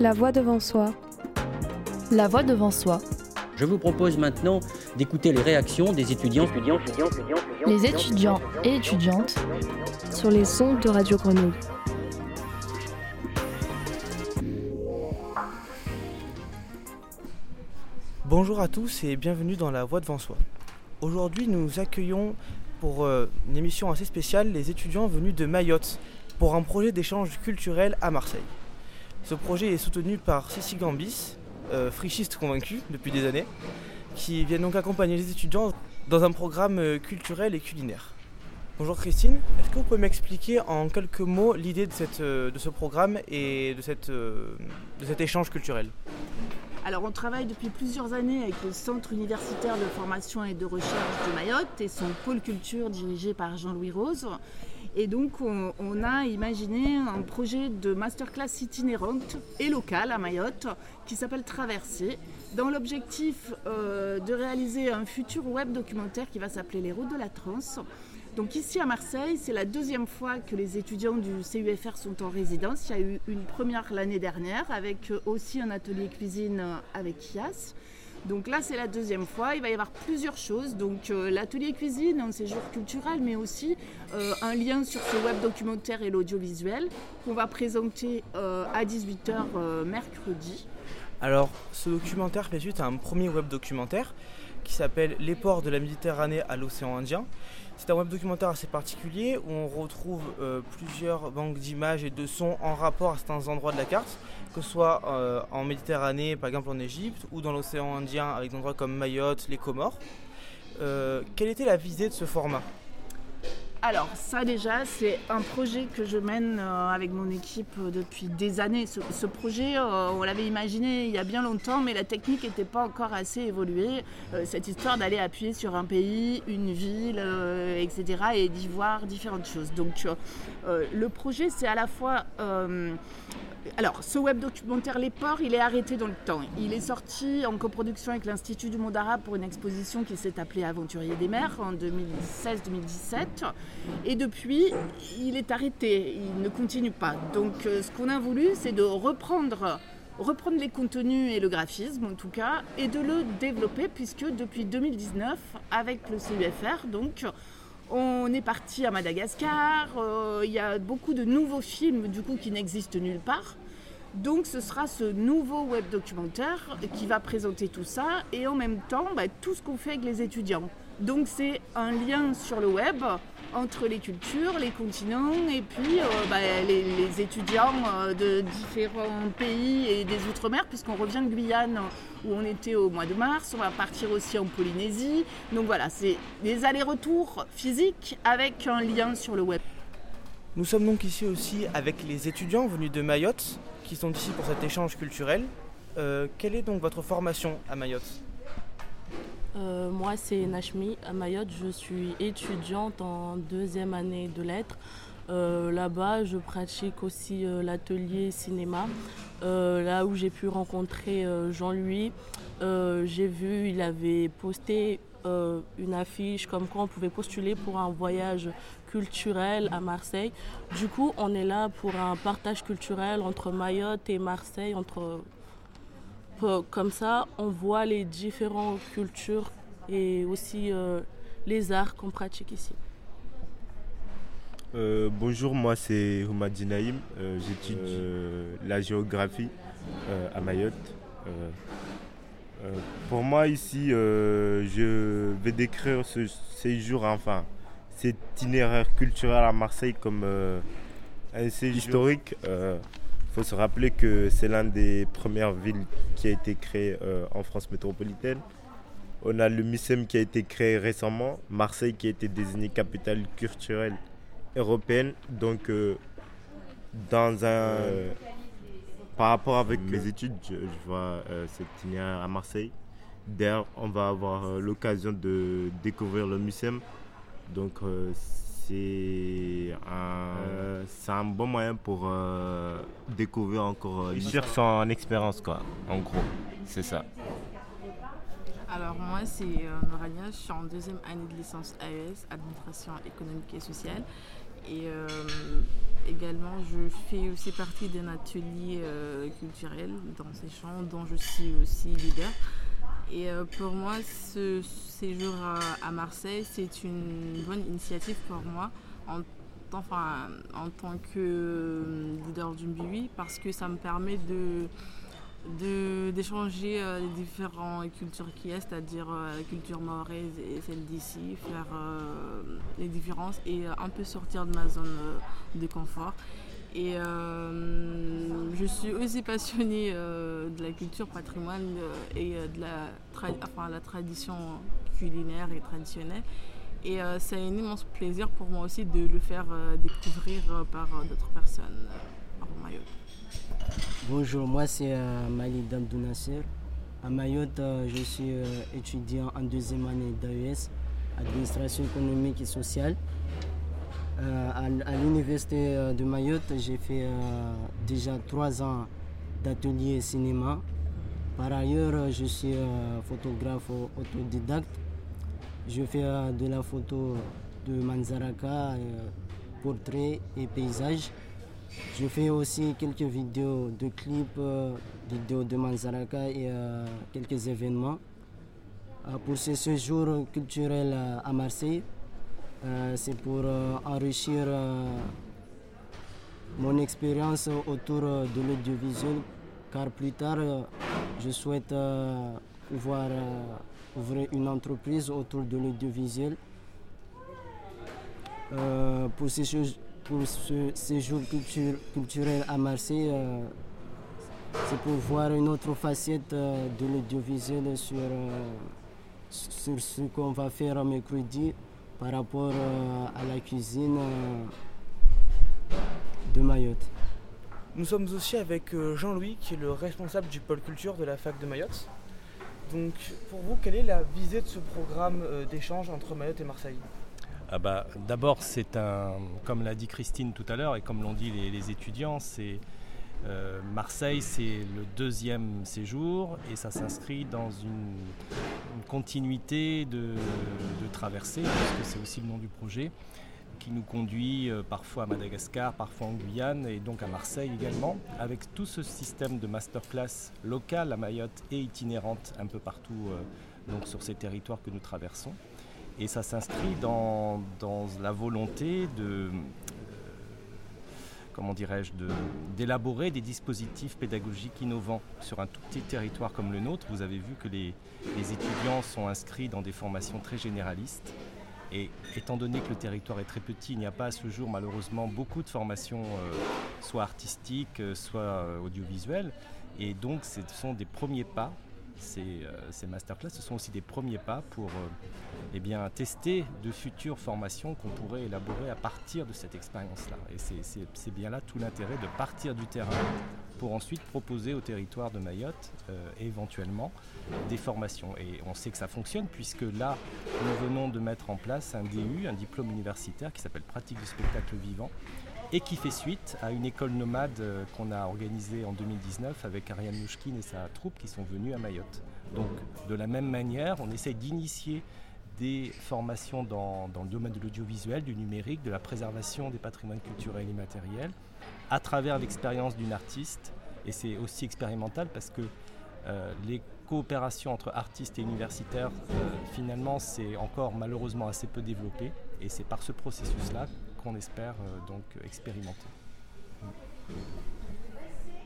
La voix devant soi. La voix devant soi. Je vous propose maintenant d'écouter les réactions des étudiants, les étudiants et étudiantes sur les ondes de Radio Grenouille. Bonjour à tous et bienvenue dans La Voix devant soi. Aujourd'hui, nous accueillons pour euh, une émission assez spéciale les étudiants venus de Mayotte pour un projet d'échange culturel à Marseille. Ce projet est soutenu par Cécile Gambis, euh, frichiste convaincu depuis des années, qui vient donc accompagner les étudiants dans un programme euh, culturel et culinaire. Bonjour Christine, est-ce que vous pouvez m'expliquer en quelques mots l'idée de, euh, ce programme et de cet échange culturel? Alors on travaille depuis plusieurs années avec le Centre universitaire de formation et de recherche de Mayotte et son pôle culture dirigé par Jean-Louis Rose. Et donc, on, a imaginé un projet de masterclass itinérante et locale à Mayotte qui s'appelle Traversée, dans l'objectif euh, de réaliser un futur web documentaire qui va s'appeler Les routes de la Trance. Donc ici à Marseille, c'est la deuxième fois que les étudiants du CUFR sont en résidence. Il y a eu une première l'année dernière avec aussi un atelier cuisine avec IAS. Donc là, c'est la deuxième fois. Il va y avoir plusieurs choses. Donc euh, l'atelier cuisine, un séjour culturel, mais aussi euh, un lien sur ce web documentaire et l'audiovisuel qu'on va présenter euh, à 18h mercredi. Alors, ce documentaire fait suite à un premier web documentaire qui s'appelle Les ports de la Méditerranée à l'océan Indien. C'est un web documentaire assez particulier où on retrouve plusieurs banques d'images et de sons en rapport à certains endroits de la carte que ce soit euh, en Méditerranée, par exemple en Égypte, ou dans l'océan Indien avec des endroits comme Mayotte, les Comores. Euh, quelle était la visée de ce format? Alors ça déjà, c'est un projet que je mène euh, avec mon équipe depuis des années. Ce, projet, on l'avait imaginé il y a bien longtemps, mais la technique n'était pas encore assez évoluée. cette histoire d'aller appuyer sur un pays, une ville, etc., et d'y voir différentes choses. Donc le projet, c'est à la fois alors, ce web documentaire Les Ports, il est arrêté dans le temps. Il est sorti en coproduction avec l'Institut du monde arabe pour une exposition qui s'est appelée Aventurier des mers en 2016-2017. Et depuis, il est arrêté. Il ne continue pas. Donc, euh, ce qu'on a voulu, c'est de reprendre reprendre les contenus et le graphisme en tout cas, et de le développer puisque depuis 2019, avec le CUFR, donc, on est parti à Madagascar, euh, il y a beaucoup de nouveaux films du coup qui n'existent nulle part. Donc ce sera ce nouveau web documentaire qui va présenter tout ça et en même temps bah, tout ce qu'on fait avec les étudiants. Donc c'est un lien sur le web entre les cultures, les continents et puis euh, bah, les, étudiants euh, de différents pays et des Outre-mer, puisqu'on revient de Guyane où on était au mois de mars, on va partir aussi en Polynésie. Donc voilà, c'est des allers-retours physiques avec un lien sur le web. Nous sommes donc ici aussi avec les étudiants venus de Mayotte qui sont ici pour cet échange culturel. Euh, quelle est donc votre formation à Mayotte? Euh, moi, c'est Nashmi. À Mayotte, je suis étudiante en deuxième année de lettres. Euh, là-bas, je pratique aussi euh, l'atelier cinéma, là où j'ai pu rencontrer Jean-Louis. j'ai vu, il avait posté une affiche comme quoi on pouvait postuler pour un voyage culturel à Marseille. Du coup, on est là pour un partage culturel entre Mayotte et Marseille, entre comme ça, on voit les différentes cultures et aussi euh, les arts qu'on pratique ici. Euh, bonjour, moi c'est Houmadi Naïm, euh, j'étudie la géographie à Mayotte. pour moi ici, je vais décrire ce séjour, enfin cet itinéraire culturel à Marseille comme un séjour historique. Il faut se rappeler que c'est l'une des premières villes qui a été créée euh, en France métropolitaine. On a le MISEM qui a été créé récemment, Marseille qui a été désignée capitale culturelle européenne. Donc, euh, dans un, par rapport avec mes études, je, vois euh, cette à Marseille. D'ailleurs, on va avoir l'occasion de découvrir le MISEM. Donc, c'est un, euh, un, bon moyen pour euh, découvrir encore. Euh, sur son expérience, quoi, en gros. C'est ça. Alors, moi, c'est Norania. Je suis en deuxième année de licence AES, Administration économique et sociale. Et également, je fais aussi partie d'un atelier culturel dans ces champs dont je suis aussi leader. Et pour moi, ce séjour à Marseille, c'est une bonne initiative pour moi en enfin, en tant que euh, leader d'une BUI parce que ça me permet de d'échanger euh, les différentes cultures qui est, c'est-à-dire euh, la culture mahoraise et celle d'ici, faire les différences et un peu sortir de ma zone de confort. Et je suis aussi passionnée de la culture patrimoine et de la, enfin, la tradition culinaire et traditionnelle. Et euh, c'est un immense plaisir pour moi aussi de le faire euh, découvrir euh, par d'autres personnes à Mayotte. Bonjour, moi c'est Mali Damdounassir. À Mayotte, je suis étudiant en deuxième année d'AES, administration économique et sociale. À, l'université de Mayotte, j'ai fait déjà trois ans d'atelier cinéma. Par ailleurs, je suis photographe autodidacte je fais euh, de la photo de Manzaraka, euh, portrait et paysage. Je fais aussi quelques vidéos de clips, euh, vidéos de Manzaraka et quelques événements. pour ce séjour culturel à Marseille, c'est pour enrichir mon expérience autour de l'audiovisuel, car plus tard, je souhaite pouvoir ouvrir une entreprise autour de l'audiovisuel. Euh, pour, ce, séjour culturel à Marseille, euh, c'est pour voir une autre facette euh, de l'audiovisuel sur, sur ce qu'on va faire mercredi par rapport à la cuisine de Mayotte. Nous sommes aussi avec Jean-Louis qui est le responsable du pôle culture de la fac de Mayotte. Donc pour vous, quelle est la visée de ce programme euh, d'échange entre Mayotte et Marseille? Ah bah, D'abord, c'est un, comme l'a dit Christine tout à l'heure et comme l'ont dit les, étudiants, c'est euh, Marseille, c'est le deuxième séjour et ça s'inscrit dans une, continuité de, de traversée, parce que c'est aussi le nom du projet qui nous conduit euh, parfois à Madagascar, parfois en Guyane et donc à Marseille également, avec tout ce système de masterclass local à Mayotte et itinérante un peu partout euh, donc sur ces territoires que nous traversons. Et ça s'inscrit dans, la volonté de, comment dirais-je, d'élaborer des dispositifs pédagogiques innovants sur un tout petit territoire comme le nôtre. Vous avez vu que les étudiants sont inscrits dans des formations très généralistes et étant donné que le territoire est très petit, il n'y a pas à ce jour malheureusement beaucoup de formations, euh, soit artistiques, euh, soit euh, audiovisuelles. Et donc ce sont des premiers pas, ces, ces, masterclass, ce sont aussi des premiers pas pour eh bien, tester de futures formations qu'on pourrait élaborer à partir de cette expérience-là. Et c'est bien là tout l'intérêt de partir du terrain pour ensuite proposer au territoire de Mayotte euh, éventuellement des formations. Et on sait que ça fonctionne puisque là, nous venons de mettre en place un DU, un diplôme universitaire qui s'appelle Pratique du spectacle vivant et qui fait suite à une école nomade euh, qu'on a organisée en 2019 avec Ariane Mouchkine et sa troupe qui sont venus à Mayotte. Donc de la même manière, on essaye d'initier des formations dans, le domaine de l'audiovisuel, du numérique, de la préservation des patrimoines culturels et immatériels, à travers l'expérience d'une artiste. Et c'est aussi expérimental parce que euh, les coopérations entre artistes et universitaires, euh, finalement, c'est encore malheureusement assez peu développé. Et c'est par ce processus-là qu'on espère euh, donc expérimenter.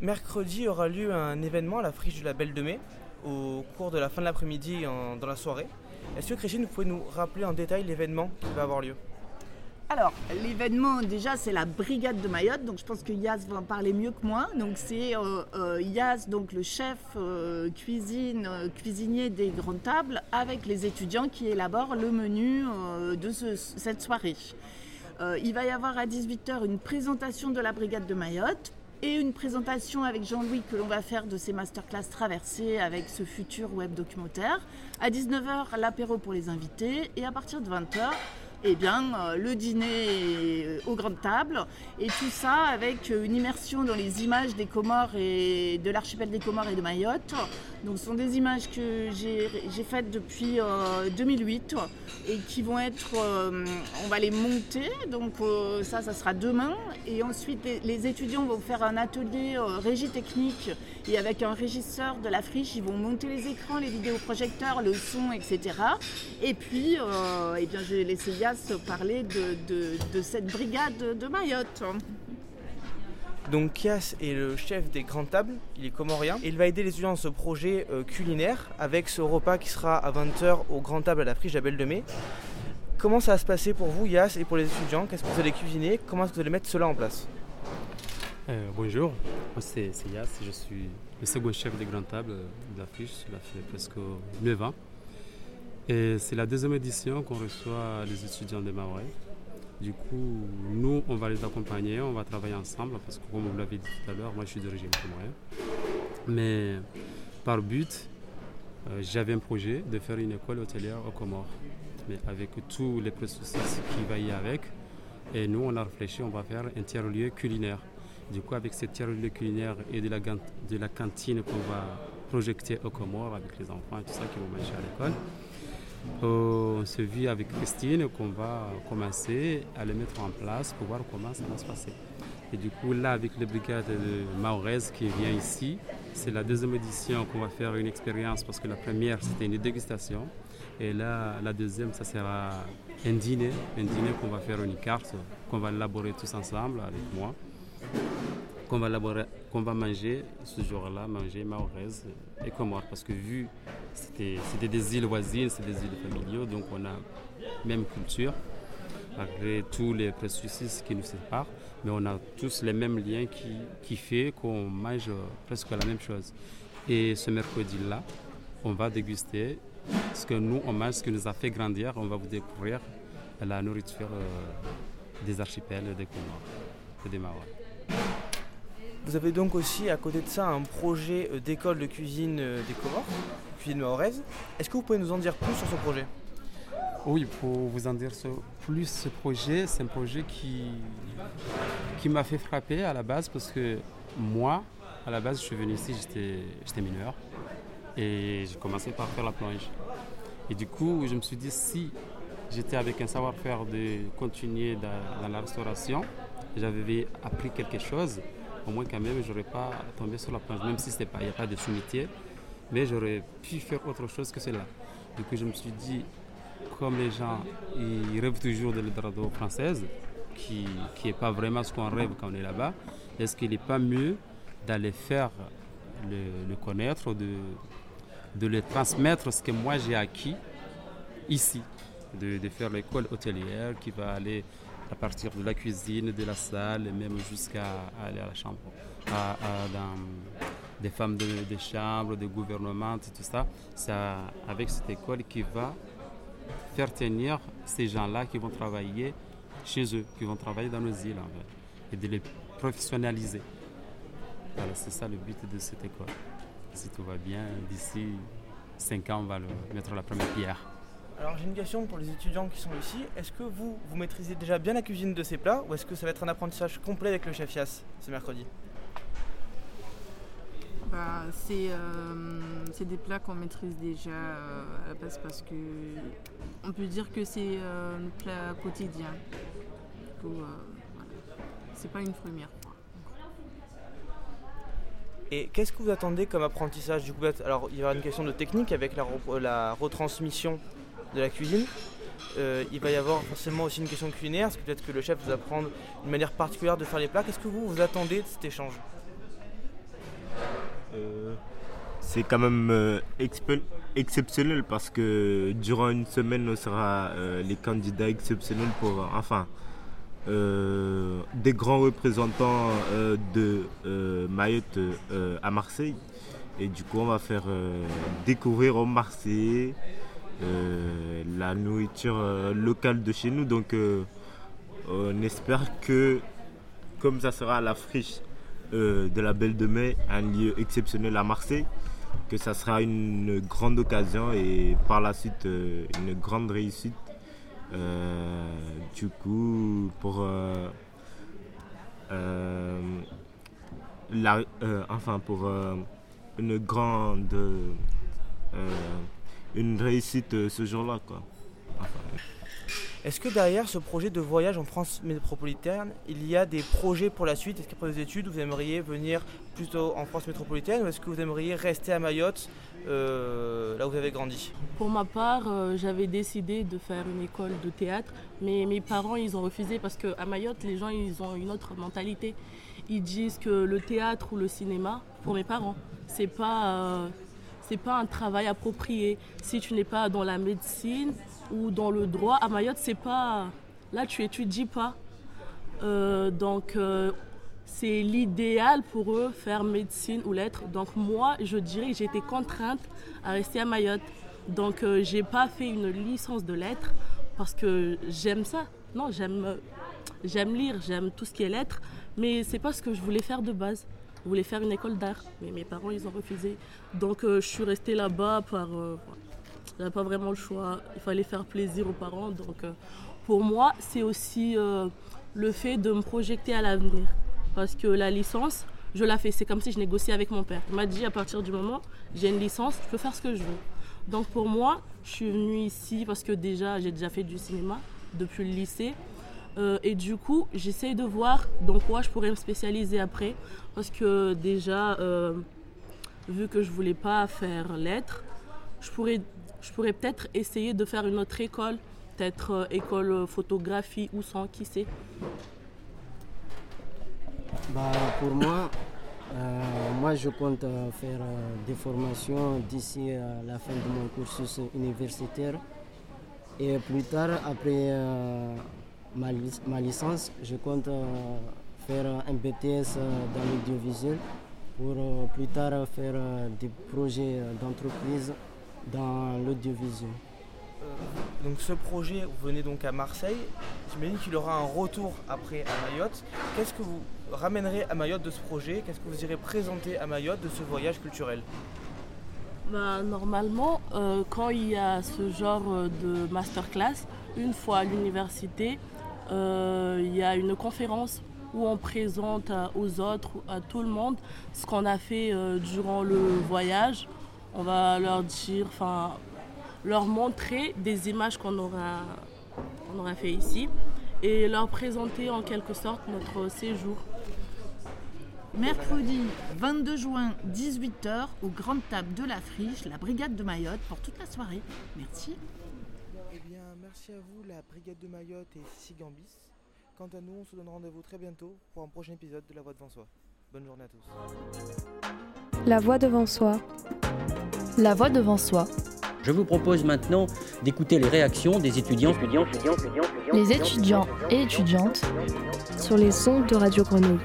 Mercredi aura lieu un événement à la friche du label de mai au cours de la fin de l'après-midi dans la soirée. Est-ce que Christine, vous pouvez nous rappeler en détail l'événement qui va avoir lieu? Alors, l'événement, déjà, c'est la brigade de Mayotte. Donc, je pense que Yas va en parler mieux que moi. Donc, c'est euh, euh, Yas, donc le chef euh, cuisine, cuisinier des grandes tables, avec les étudiants qui élaborent le menu de cette soirée. Il va y avoir à 18h une présentation de la brigade de Mayotte et une présentation avec Jean-Louis que l'on va faire de ces masterclass traversées avec ce futur web documentaire. À 19h, l'apéro pour les invités et à partir de 20h, et eh bien, euh, le dîner aux grandes tables, et tout ça avec une immersion dans les images des Comores et de l'archipel des Comores et de Mayotte. Donc, ce sont des images que j'ai faites depuis 2008 et qui vont être, on va les monter, donc ça, ça sera demain, et ensuite les, étudiants vont faire un atelier régie technique et avec un régisseur de la friche, ils vont monter les écrans, les vidéoprojecteurs, le son, etc. Et puis, euh, eh bien, je vais laisser Yas parler de, cette brigade de Mayotte. Donc Yas est le chef des grandes tables, il est comorien, et il va aider les étudiants dans ce projet euh, culinaire avec ce repas qui sera à 20h aux grandes tables à la friche à Belle de Mai. Comment ça va se passer pour vous Yas et pour les étudiants? Qu'est-ce que vous allez cuisiner? Comment est-ce que vous allez mettre cela en place? Euh, bonjour, moi c'est Yas, je suis le second chef des grandes tables de la Friche, cela fait presque 9 ans. Et c'est la deuxième édition qu'on reçoit les étudiants de Maoré. Du coup, nous, on va les accompagner, on va travailler ensemble, parce que comme vous l'avez dit tout à l'heure, moi je suis d'origine comorienne. Mais par but, euh, j'avais un projet de faire une école hôtelière au Comores, mais avec tous les processus qui va y avec. Et nous, on a réfléchi, on va faire un tiers-lieu culinaire. Du coup, avec cette tiers culinaire et de la, de la cantine qu'on va projeter au Comores avec les enfants et tout ça qui vont manger à l'école, on se vit avec Christine qu'on va commencer à le mettre en place pour voir comment ça va se passer. Et du coup, là, avec les brigades de Maurez qui vient ici, c'est la deuxième édition qu'on va faire une expérience parce que la première, c'était une dégustation. Et là, la deuxième, ça sera un dîner, un dîner qu'on va faire une carte, qu'on va élaborer tous ensemble avec moi qu'on va, manger ce jour-là, manger maoraise et Comores. Parce que vu, c'était des îles voisines, c'est des îles familiaux, donc on a même culture, malgré tous les processus qui nous séparent, mais on a tous les mêmes liens qui, qui fait qu'on mange presque la même chose. Et ce mercredi-là, on va déguster ce que nous, on mange, ce qui nous a fait grandir. On va vous découvrir la nourriture euh, des archipels des Comores et des Maoris. Vous avez donc aussi à côté de ça un projet euh, d'école de cuisine euh, des cuisine mahoraise. Est-ce que vous pouvez nous en dire plus sur ce projet? Oui, pour vous en dire plus, ce projet, c'est un projet qui, qui m'a fait frapper à la base parce que moi, à la base, je suis venu ici, j'étais mineur et j'ai commencé par faire la plonge. Et du coup, je me suis dit, si j'étais avec un savoir-faire de continuer dans la restauration, j'avais appris quelque chose, au moins quand même, j'aurais pas tombé sur la plage, même si il n'y a pas de sous-métier, mais j'aurais pu faire autre chose que cela. Du coup, je me suis dit, comme les gens, ils rêvent toujours de l'Eldorado française, qui n'est pas vraiment ce qu'on rêve quand on est là-bas, est-ce qu'il n'est pas mieux d'aller faire le, connaître, de, de le transmettre ce que moi j'ai acquis ici, de, de faire l'école hôtelière qui va aller à partir de la cuisine, de la salle, même jusqu'à aller à la chambre, à, dans des femmes de, de chambre, des gouvernements, tout ça. C'est avec cette école qui va faire tenir ces gens-là qui vont travailler chez eux, qui vont travailler dans nos îles, et de les professionnaliser. Voilà, c'est ça le but de cette école. Si tout va bien, d'ici 5 ans, on va mettre la première pierre. Alors j'ai une question pour les étudiants qui sont ici. Est-ce que vous, vous maîtrisez déjà bien la cuisine de ces plats ou est-ce que ça va être un apprentissage complet avec le chef Yass ce mercredi? Bah, euh, c'est, des plats qu'on maîtrise déjà euh, à la base parce que on peut dire que c'est euh, un plat quotidien. Du coup, c'est pas une première fois. Et qu'est-ce que vous attendez comme apprentissage? Du coup Alors il y aura une question de technique avec la retransmission de la cuisine. Euh, il va y avoir forcément aussi une question culinaire, parce que peut-être que le chef vous apprend une manière particulière de faire les plats. Qu'est-ce que vous, vous attendez de cet échange? Euh, C'est quand même euh, exceptionnel parce que durant une semaine, on sera les candidats exceptionnels pour, enfin, des grands représentants de Mayotte à Marseille. Et du coup, on va faire découvrir aux la nourriture euh, locale de chez nous. Donc euh, on espère que comme ça sera la friche de la Belle de Mai, un lieu exceptionnel à Marseille, que ça sera une grande occasion et par la suite une grande réussite du coup, pour la, enfin pour une grande une réussite ce jour-là quoi. Est-ce que derrière ce projet de voyage en France métropolitaine, il y a des projets pour la suite? Est-ce qu'après vos études, vous aimeriez venir plutôt en France métropolitaine ou est-ce que vous aimeriez rester à Mayotte, euh, là où vous avez grandi? Pour ma part, euh, j'avais décidé de faire une école de théâtre, mais mes parents, ils ont refusé parce qu'à Mayotte, les gens, ils ont une autre mentalité. Ils disent que le théâtre ou le cinéma, pour mes parents, c'est pas... Euh, c'est pas un travail approprié. Si tu n'es pas dans la médecine ou dans le droit, à Mayotte, c'est pas. Là, tu étudies pas. Euh, donc, euh, c'est l'idéal pour eux, faire médecine ou lettres. Donc, moi, je dirais que j'ai été contrainte à rester à Mayotte. Donc, euh, j'ai pas fait une licence de lettres parce que j'aime ça. Non, j'aime, j'aime lire, j'aime tout ce qui est lettres, mais c'est pas ce que je voulais faire de base. Je voulais faire une école d'art, mais mes parents, ils ont refusé. Donc, je suis restée là-bas par n'avais pas vraiment le choix. Il fallait faire plaisir aux parents. Donc euh, pour moi, c'est aussi euh, le fait de me projeter à l'avenir. Parce que la licence, je la fais. C'est comme si je négociais avec mon père. Il m'a dit à partir du moment, j'ai une licence, je peux faire ce que je veux. Donc pour moi, je suis venue ici parce que déjà, j'ai déjà fait du cinéma depuis le lycée. Euh, et du coup, j'essaye de voir dans quoi je pourrais me spécialiser après. Parce que déjà, vu que je voulais pas faire lettres, je pourrais je pourrais peut-être essayer de faire une autre école, peut-être euh, école photographie ou sans, qui sait. Bah, pour moi, euh, moi je compte euh, faire des formations d'ici la fin de mon cursus universitaire. Et plus tard, après ma, ma, licence, je compte faire un BTS dans l'audiovisuel pour plus tard faire des projets d'entreprise dans l'audiovisuel. Euh, donc ce projet, vous venez donc à Marseille, j'imagine qu'il aura un retour après à Mayotte. Qu'est-ce que vous ramènerez à Mayotte de ce projet? Qu'est-ce que vous irez présenter à Mayotte de ce voyage culturel? Bah, Normalement, euh, quand il y a ce genre euh, de masterclass, une fois à l'université, il y a une conférence où on présente aux autres, à tout le monde, ce qu'on a fait durant le voyage on va leur dire, enfin, leur montrer des images qu'on aura, on aura fait ici et leur présenter en quelque sorte notre séjour. Mercredi 22 juin, 18h, aux grandes tables de la Friche, la Brigade de Mayotte, pour toute la soirée. Merci. Merci à vous, la Brigade de Mayotte et Sigambis. Quant à nous, on se donne rendez-vous très bientôt pour un prochain épisode de La Voix devant soi. Bonne journée à tous. La Voix devant soi. La voix devant soi. Je vous propose maintenant d'écouter les réactions des étudiants, les étudiants et étudiantes sur les sons de Radio Grenouille.